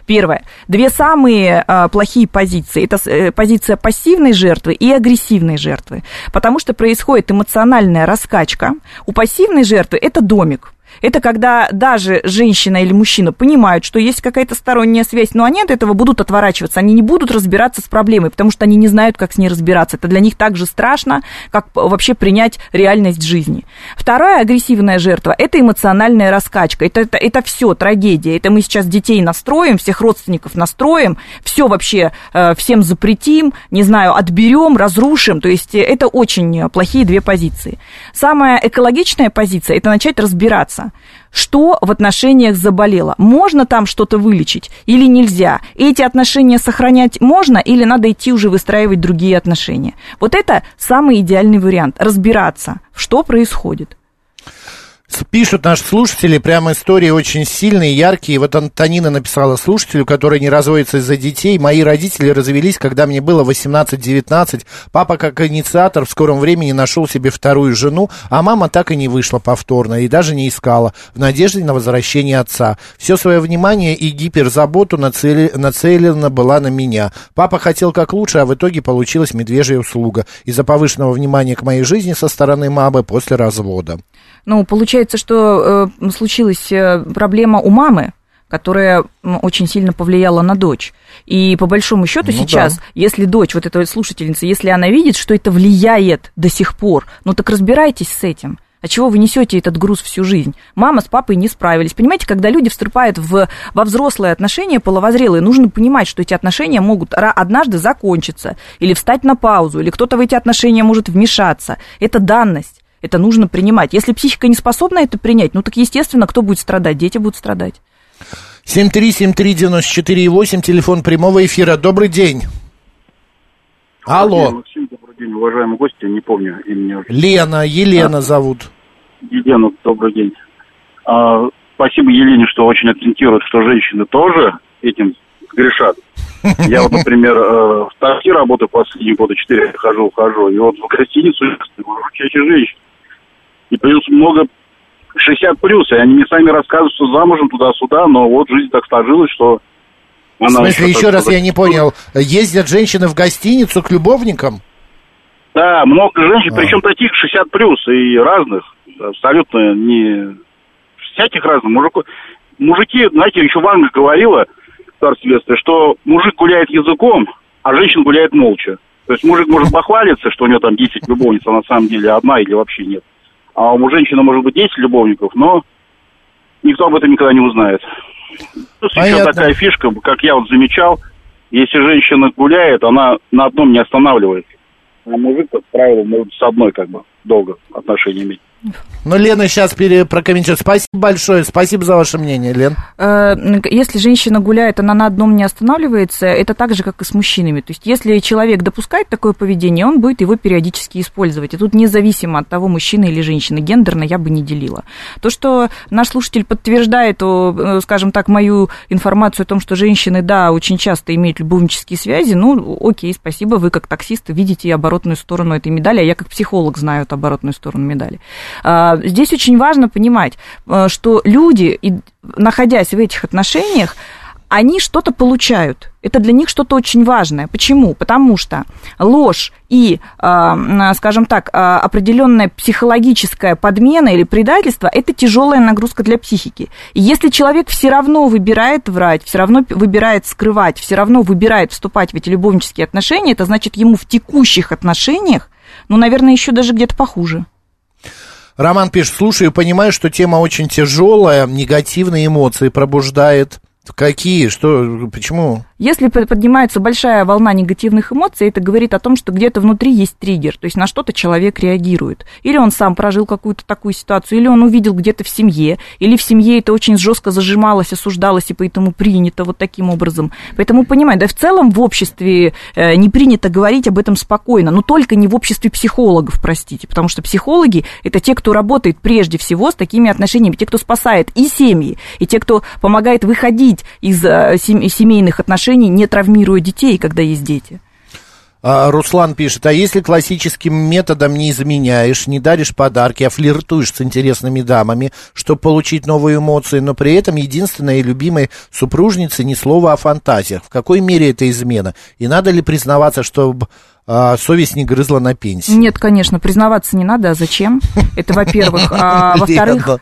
Первое. Две самые а, плохие позиции. Это э, позиция пассивной жертвы и агрессивной жертвы. Потому что происходит эмоциональная раскачка. У пассивной жертвы это домик. Это когда даже женщина или мужчина понимают, что есть какая-то сторонняя связь, но они от этого будут отворачиваться, они не будут разбираться с проблемой, потому что они не знают, как с ней разбираться. Это для них так же страшно, как вообще принять реальность жизни. Вторая агрессивная жертва – это эмоциональная раскачка. Это, это, это все трагедия. Это мы сейчас детей настроим, всех родственников настроим, все вообще э, всем запретим, не знаю, отберем, разрушим. То есть это очень плохие две позиции. Самая экологичная позиция – это начать разбираться что в отношениях заболело. Можно там что-то вылечить или нельзя? Эти отношения сохранять можно или надо идти уже выстраивать другие отношения? Вот это самый идеальный вариант. Разбираться, что происходит. Пишут наши слушатели, прямо истории очень сильные, яркие. Вот Антонина написала слушателю, который не разводится из-за детей. Мои родители развелись, когда мне было 18-19. Папа, как инициатор, в скором времени нашел себе вторую жену, а мама так и не вышла повторно и даже не искала, в надежде на возвращение отца. Все свое внимание и гиперзаботу нацели... нацелена была на меня. Папа хотел как лучше, а в итоге получилась медвежья услуга из-за повышенного внимания к моей жизни со стороны мамы после развода. Ну, получается, что э, случилась э, проблема у мамы, которая очень сильно повлияла на дочь. И по большому счету ну, сейчас, да. если дочь, вот эта слушательница, если она видит, что это влияет до сих пор, ну так разбирайтесь с этим. А чего вы несете этот груз всю жизнь? Мама с папой не справились. Понимаете, когда люди вступают в, во взрослые отношения, половозрелые, нужно понимать, что эти отношения могут однажды закончиться, или встать на паузу, или кто-то в эти отношения может вмешаться. Это данность. Это нужно принимать. Если психика не способна это принять, ну так, естественно, кто будет страдать? Дети будут страдать. 7373948, телефон прямого эфира. Добрый день. Алло. Максим, добрый день. уважаемые гости, не помню имени уже. Лена, Елена зовут. Елена, добрый день. А, спасибо Елене, что очень акцентирует, что женщины тоже этим грешат. (laughs) Я вот, например, э, в такси работаю последние годы, четыре хожу, ухожу, и вот в гостиницу чаще женщин. И плюс много 60 плюс, и они мне сами рассказывают, что замужем туда-сюда, но вот жизнь так сложилась, что... В смысле, еще раз я не понял, ездят женщины в гостиницу к любовникам? Да, много женщин, А. причем таких 60 плюс и разных, абсолютно не всяких разных мужиков. Мужики, знаете, еще Ванга говорила, небесное, что мужик гуляет языком, а женщина гуляет молча. То есть мужик может похвалиться, что у него там 10 любовниц, а на самом деле одна или вообще нет. А у женщины может быть 10 любовников, но никто об этом никогда не узнает. Плюс еще Понятно. такая фишка, как я вот замечал, если женщина гуляет, она на одном не останавливается. А мужик, как правило, может с одной как бы долго отношения иметь. Ну, Лена сейчас пере- прокомментирует. Спасибо большое, спасибо за ваше мнение, Лен. Э, Если женщина гуляет, она на одном не останавливается, это так же, как и с мужчинами. То есть, если человек допускает такое поведение, он будет его периодически использовать. И тут независимо от того, мужчина или женщина, гендерно я бы не делила. То, что наш слушатель подтверждает, э, скажем так, мою информацию о том, что женщины, да, очень часто имеют любовнические связи, ну, окей, спасибо, вы как таксист видите оборотную сторону этой медали, а я как психолог знаю эту оборотную сторону медали. А, Здесь очень важно понимать, э, что люди, находясь в этих отношениях, они что-то получают. Это для них что-то очень важное. Почему? Потому что ложь и, э, скажем так, э, определенная психологическая подмена или предательство – это тяжелая нагрузка для психики. И если человек все равно выбирает врать, все равно выбирает скрывать, все равно выбирает вступать в эти любовнические отношения, это значит ему в текущих отношениях, ну, наверное, еще даже где-то похуже. Роман пишет, слушаю, понимаю, что тема очень тяжелая, негативные эмоции пробуждает. Какие? Что? Почему? Если под- поднимается большая волна негативных эмоций, это говорит о том, что где-то внутри есть триггер, то есть на что-то человек реагирует. Или он сам прожил какую-то такую ситуацию, или он увидел где-то в семье, или в семье это очень жестко зажималось, осуждалось, и поэтому принято вот таким образом. Поэтому, понимаю, да в целом в обществе э, не принято говорить об этом спокойно, но только не в обществе психологов, простите, потому что психологи – это те, кто работает прежде всего с такими отношениями, те, кто спасает и семьи, и те, кто помогает выходить из э, сем- семейных отношений, не травмируя детей, когда есть дети. А, Руслан пишет, а если классическим методом не изменяешь, не даришь подарки, а флиртуешь с интересными дамами, чтобы получить новые эмоции, но при этом единственной и любимой супружнице ни слова о фантазиях, в какой мере это измена? И надо ли признаваться, чтобы совесть не грызла на пенсии? Нет, конечно, признаваться не надо, а зачем? Это, во-первых. А (laughs) во-вторых.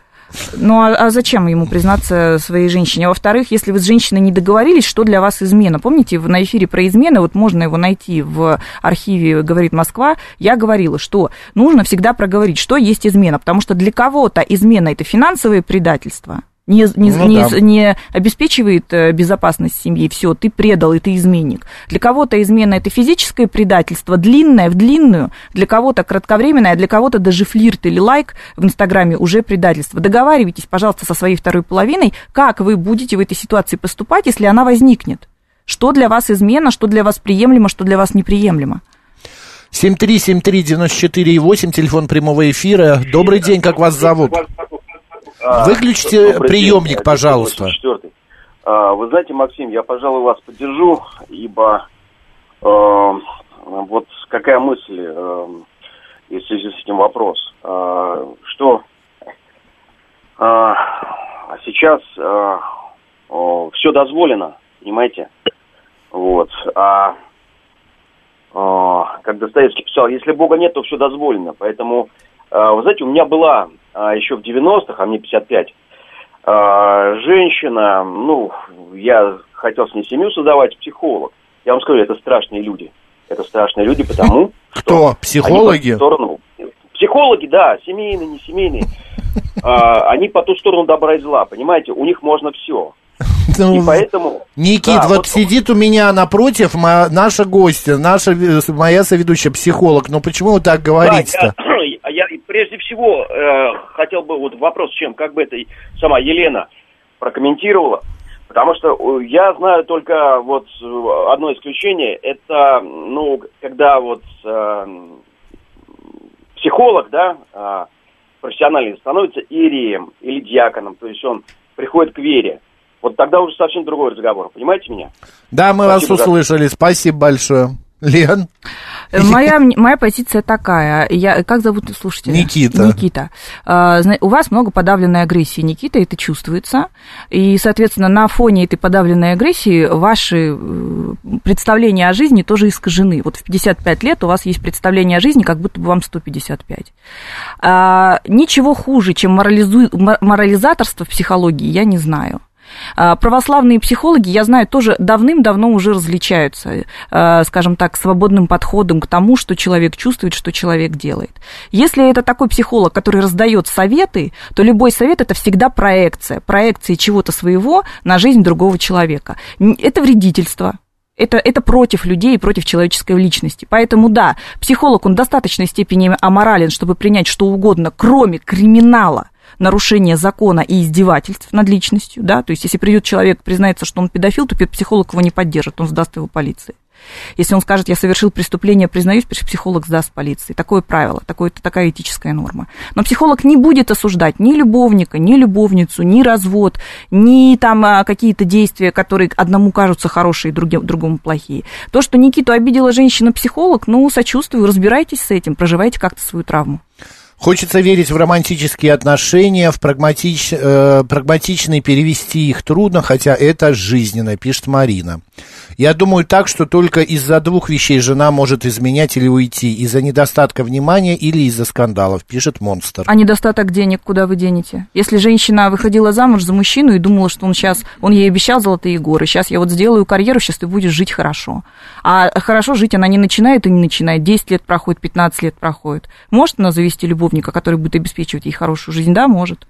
Ну а, а зачем ему признаться своей женщине? А во-вторых, если вы с женщиной не договорились, что для вас измена? Помните, на эфире про измены, вот можно его найти в архиве «Говорит Москва», я говорила, что нужно всегда проговорить, что есть измена, потому что для кого-то измена – это финансовое предательство, не, не, Ну не- да. не обеспечивает э, безопасность семьи, все, ты предал, и ты изменник. Для кого-то измена это физическое предательство, длинное в длинную, для кого-то кратковременное, а для кого-то даже флирт или лайк в Инстаграме уже предательство. Договаривайтесь, пожалуйста, со своей второй половиной, как вы будете в этой ситуации поступать, если она возникнет. Что для вас измена, что для вас приемлемо, что для вас неприемлемо. 7373948, телефон прямого эфира. Добрый день, как вас зовут? Выключите Добрый приемник, пожалуйста. 84-й. А, Вы знаете, Максим, я, пожалуй, вас поддержу, ибо э, вот какая мысль э, в связи с этим вопрос, э, что э, сейчас все дозволено, понимаете, вот, а э, как Достоевский писал, если Бога нет, то все дозволено, поэтому, э, вы знаете, у меня была э, еще в 90-х, а мне 55, а, женщина, ну, я хотел с ней семью создавать, психолог. Я вам скажу, это страшные люди. Это страшные люди, потому Кто? Психологи? они по сторону... Психологи, да, семейные, не семейные. А, они по ту сторону добра и зла, понимаете? У них можно все. (laughs) Ну, И поэтому... Никит, Да, вот, сидит у меня напротив мо- наша гостья, наша, э, моя соведущая, психолог. Ну почему вы так говорите-то? Да, я, (clears throat) (clears throat) я прежде всего э, хотел бы вот вопрос, чем как бы это сама Елена прокомментировала, потому что э, я знаю только вот э, одно исключение, это ну когда вот э, психолог, да, а, профессиональный, становится иереем или диаконом, то есть он приходит к вере. Вот тогда уже совсем другой разговор, понимаете меня? Да, мы Спасибо вас за- услышали. Спасибо большое. Лен? Моя, моя позиция такая. Я, как зовут слушателя? Никита. Никита. А, у вас много подавленной агрессии, Никита, это чувствуется. И, соответственно, на фоне этой подавленной агрессии ваши э, представления о жизни тоже искажены. Вот в 55 лет у вас есть представление о жизни, как будто бы вам 155. А, ничего хуже, чем морализу- мо- морализаторство в психологии, я не знаю. А, Православные психологи, я знаю, тоже давным-давно уже различаются, э, скажем так, свободным подходом к тому, что человек чувствует, что человек делает. Если это такой психолог, который раздает советы, то любой совет это всегда проекция, проекция чего-то своего на жизнь другого человека. Это вредительство, это, это против людей против человеческой личности. Поэтому да, психолог, он в достаточной степени аморален, чтобы принять что угодно, кроме криминала, нарушения закона и издевательств над личностью, да, то есть если придет человек, признается, что он педофил, то психолог его не поддержит, он сдаст его полиции. Если он скажет, я совершил преступление, признаюсь, психолог сдаст полиции. Такое правило, такое, такая этическая норма. Но психолог не будет осуждать ни любовника, ни любовницу, ни развод, ни там а, какие-то действия, которые одному кажутся хорошие, другим, другому плохие. То, что Никиту обидела женщина-психолог, ну, сочувствую, разбирайтесь с этим, проживайте как-то свою травму. Хочется верить в романтические отношения, в прагматич, э, прагматичные перевести их трудно, хотя это жизненно, пишет Марина. Я думаю так, что только из-за двух вещей жена может изменять или уйти. Из-за недостатка внимания или из-за скандалов, пишет Монстр. А недостаток денег куда вы денете? Если женщина выходила замуж за мужчину и думала, что он сейчас, он ей обещал золотые горы, сейчас я вот сделаю карьеру, сейчас ты будешь жить хорошо. А хорошо жить она не начинает и не начинает. 10 лет проходит, 15 лет проходит. Может она завести любовника, который будет обеспечивать ей хорошую жизнь? Да, может.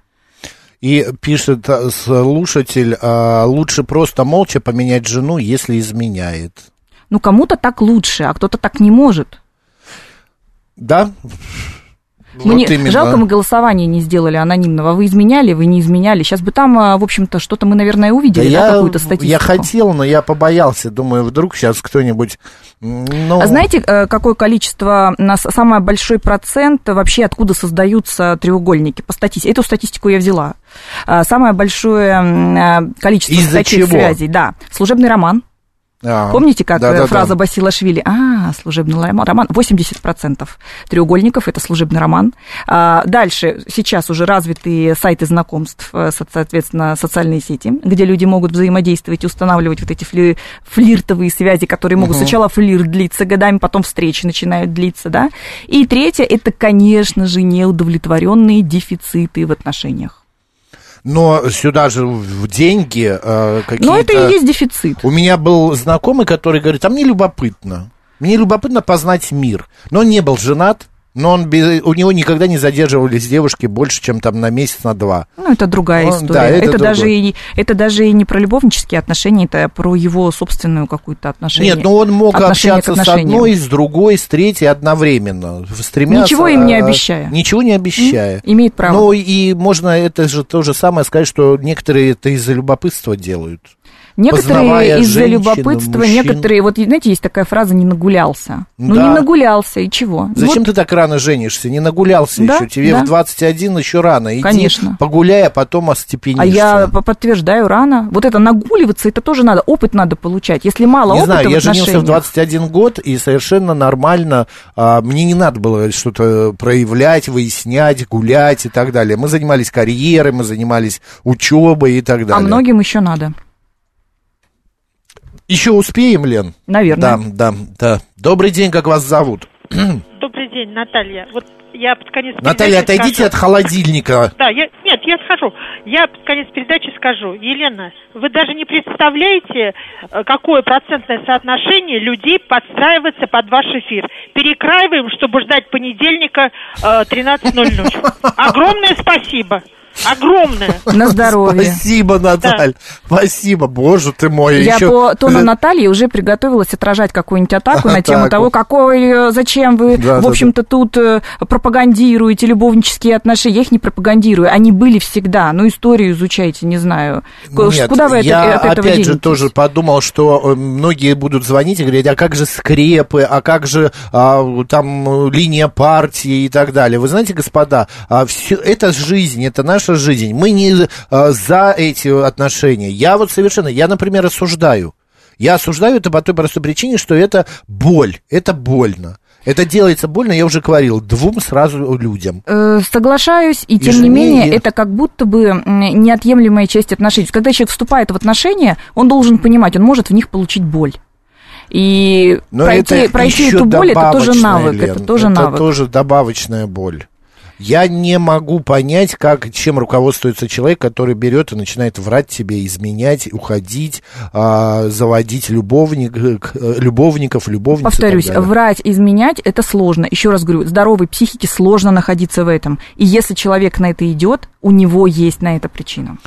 И пишет э, слушатель, э, лучше просто молча поменять жену, если изменяет. Ну, кому-то так лучше, а кто-то так не может. Да? Мне Вот именно. жалко, мы голосование не сделали анонимного. Вы изменяли, вы не изменяли. Сейчас бы там, а, в общем-то, что-то мы, наверное, Да увидели, да, я, какую-то статистику. я хотел, но я побоялся. Думаю, вдруг сейчас кто-нибудь... Ну, А знаете, э, какое количество, нас самый большой процент вообще, откуда создаются треугольники по статистике? Эту статистику я взяла. А, Самое большое э, количество Из-за таких чего? связей, да. Служебный роман. А, Помните, как э, да-да-да. фраза Басилашвили? А, служебный роман. роман. 80% треугольников – это служебный роман. А, дальше, сейчас уже развитые сайты знакомств, э, со- соответственно, социальные сети, где люди могут взаимодействовать и устанавливать вот эти фли- флиртовые связи, которые могут Мгм. сначала флирт длиться годами, потом встречи начинают длиться, да. И третье – это, конечно же, неудовлетворенные дефициты в отношениях. Но сюда же в деньги э, какие-то... Но это и есть дефицит. У меня был знакомый, который говорит, а мне любопытно. Мне любопытно познать мир. Но он не был женат, но он без- у него никогда не задерживались девушки больше, чем там на месяц, на два. Ну, это другая Он- история. да, это это, даже и, это даже и не про любовнические отношения, это про его собственную какую-то отношение. Нет, ну он мог отношение общаться с одной, с другой, с третьей одновременно. Стремясь, Ничего им не э, обещая. Ничего не обещая. М, имеет право. Ну и можно это же то же самое сказать, что некоторые это из-за любопытства делают. Некоторые из-за любопытства, мужчин. некоторые, вот знаете, есть такая фраза «не нагулялся». Ну, Да. не нагулялся, и чего? Зачем Вот ты так рано женишься? Не нагулялся Да, еще. Тебе да. в 21 еще рано. Иди Конечно. погуляй, а потом остепенишься. А я по- подтверждаю рано. Вот это нагуливаться, это тоже надо. Опыт надо получать. Если мало Не опыта знаю, в я женился в отношениях- 21 год, и совершенно нормально, а, мне не надо было что-то проявлять, выяснять, гулять и так далее. Мы занимались карьерой, мы занимались учебой и так далее. А многим еще надо. Еще успеем, Лен? Наверное. Да, да, да. Добрый день, как вас зовут? (clears throat) Добрый день, Наталья. Вот я под конец Наталья, отойдите скажу- от холодильника. (laughs) Да, я, нет, я отхожу. Я под конец передачи скажу. Елена, вы даже не представляете, э, какое процентное соотношение людей подстраивается под ваш эфир. Перекраиваем, чтобы ждать понедельника э, 13.00. (laughs) Огромное спасибо. Огромное. На здоровье. Спасибо, Наталья. Спасибо, боже ты мой. Я Еще- по тону Натальи уже приготовилась отражать какую-нибудь атаку на тему того, какой, э, зачем вы, Да, в да, общем-то, тут э, пропагандируете любовнические отношения. Я их не пропагандирую, они были всегда. Ну, историю изучайте, не знаю. Нет, Куда вы это- я от этого опять же тоже подумал, что э, многие будут звонить и говорить, а как же скрепы, а как же а, там э, линия партии и так далее. Вы знаете, господа, а, всё- это жизнь, это наша жизнь. Мы не а, за эти отношения. Я вот совершенно, я, например, осуждаю. Я осуждаю это по той простой причине, что это боль, это больно. Это делается больно, я уже говорил, двум сразу людям. Э, Соглашаюсь, и тем жене, не менее, и- это как будто бы неотъемлемая часть отношений. Когда человек вступает в отношения, он должен понимать, он может в них получить боль. И Но пройти, это пройти эту боль, это тоже навык. это Лен, тоже навык. тоже добавочная боль. Я не могу понять, как, чем руководствуется человек, который берет и начинает врать тебе, изменять, уходить, а, заводить любовник, э, любовников, любовниц. Повторюсь, врать, изменять это сложно. Еще раз говорю, здоровой психике сложно находиться в этом. И если человек на это идет, у него есть на это причина.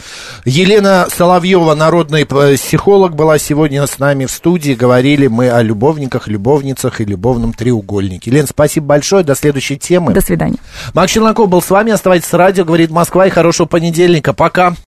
Елена Соловьева, народный психолог, была сегодня с нами в студии. Говорили мы о любовниках, любовницах и любовном треугольнике. Лен, спасибо большое. До следующей темы. До свидания. Макс Челноков был с вами. Оставайтесь с радио. Говорит Москва. И хорошего понедельника. Пока.